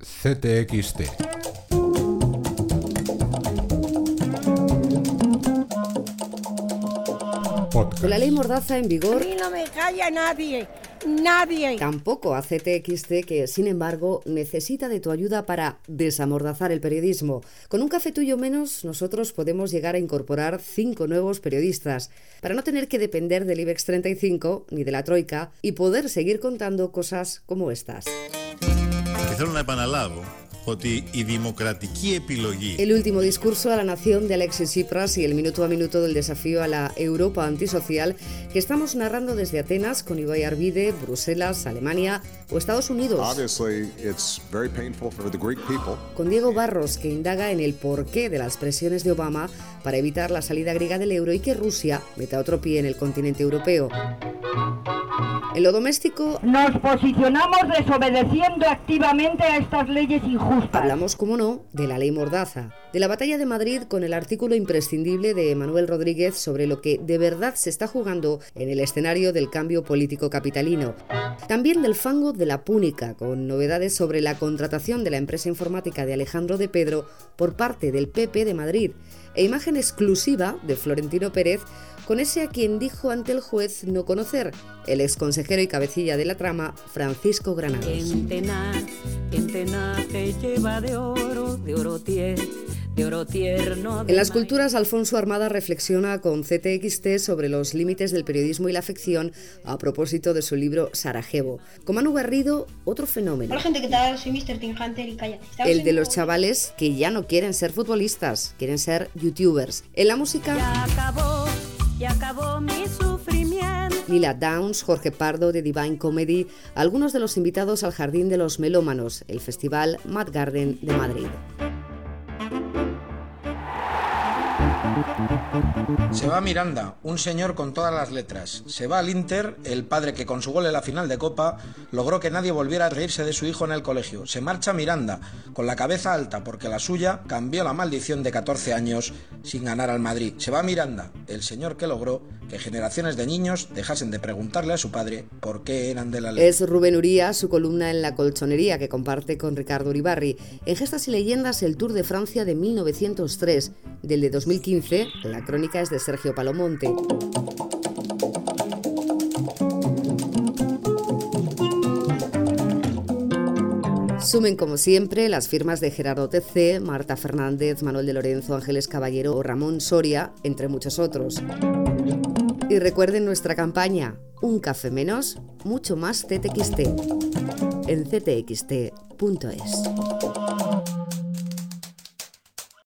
CTXT. Podcast. Con la ley Mordaza en A vigor, mí no me calla nadie, nadie. tampoco a CTXT, que sin embargo necesita de tu ayuda para desamordazar el periodismo. Con un café tuyo menos, nosotros podemos llegar a incorporar cinco nuevos periodistas, para no tener que depender del IBEX 35 ni de la Troika y poder seguir contando cosas como estas. Και θέλω να επαναλάβω ότι η δημοκρατική επιλογή El último discurso a la nación de Alexis Tsipras y el minuto a minuto del desafío a la Europa antisocial que estamos narrando desde Atenas con Ibai Arvide, Bruselas, Alemania o Estados Unidos. Obviously, it's very painful for the Greek people. Con Diego Barros que indaga en el porqué de las presiones de Obama para evitar la salida griega del euro y que Rusia meta otro pie en el continente europeo. En lo doméstico Nos posicionamos desobedeciendo activamente a estas leyes injustas. Hablamos, como no, de la ley Mordaza, de la batalla de Madrid con el artículo imprescindible de Manuel Rodríguez sobre lo que de verdad se está jugando en el escenario del cambio político capitalino. También del fango de la púnica, con novedades sobre la contratación de la empresa informática de Alejandro de Pedro por parte del PP de Madrid, e imagen exclusiva de Florentino Pérez con ese a quien dijo ante el juez no conocer, el exconsejero y cabecilla de la trama, Francisco Granados. Lleva de oro, de oro tierno, En las culturas, Alfonso Armada reflexiona con CTXT sobre los límites del periodismo y la ficción a propósito de su libro Sarajevo. Con Manu Garrido, otro fenómeno. Hola gente, ¿qué tal? Soy Mr. Tim Hunter y calla. El de los chavales que ya no quieren ser futbolistas, quieren ser youtubers. En la música, Ya acabó, ya acabó mi Lila Downs, Jorge Pardo de Divine Comedy, algunos de los invitados al Jardín de los Melómanos, el festival Mad Garden de Madrid. Se va Miranda, un señor con todas las letras. Se va al Inter, el padre que con su gol en la final de Copa logró que nadie volviera a reírse de su hijo en el colegio. Se marcha Miranda, con la cabeza alta, porque la suya cambió la maldición de 14 años sin ganar al Madrid. Se va Miranda, el señor que logró que generaciones de niños dejasen de preguntarle a su padre por qué eran de la ley. Es Rubén Uría, su columna en La Colchonería, que comparte con Ricardo Uribarri. En Gestas y Leyendas, el Tour de Francia de 1903. Del de 2015, la crónica es de Sergio Palomonte. Sumen como siempre las firmas de Gerardo TC, Marta Fernández, Manuel de Lorenzo, Ángeles Caballero o Ramón Soria, entre muchos otros. Y recuerden nuestra campaña, un café menos, mucho más CTXT, en ctxt.es.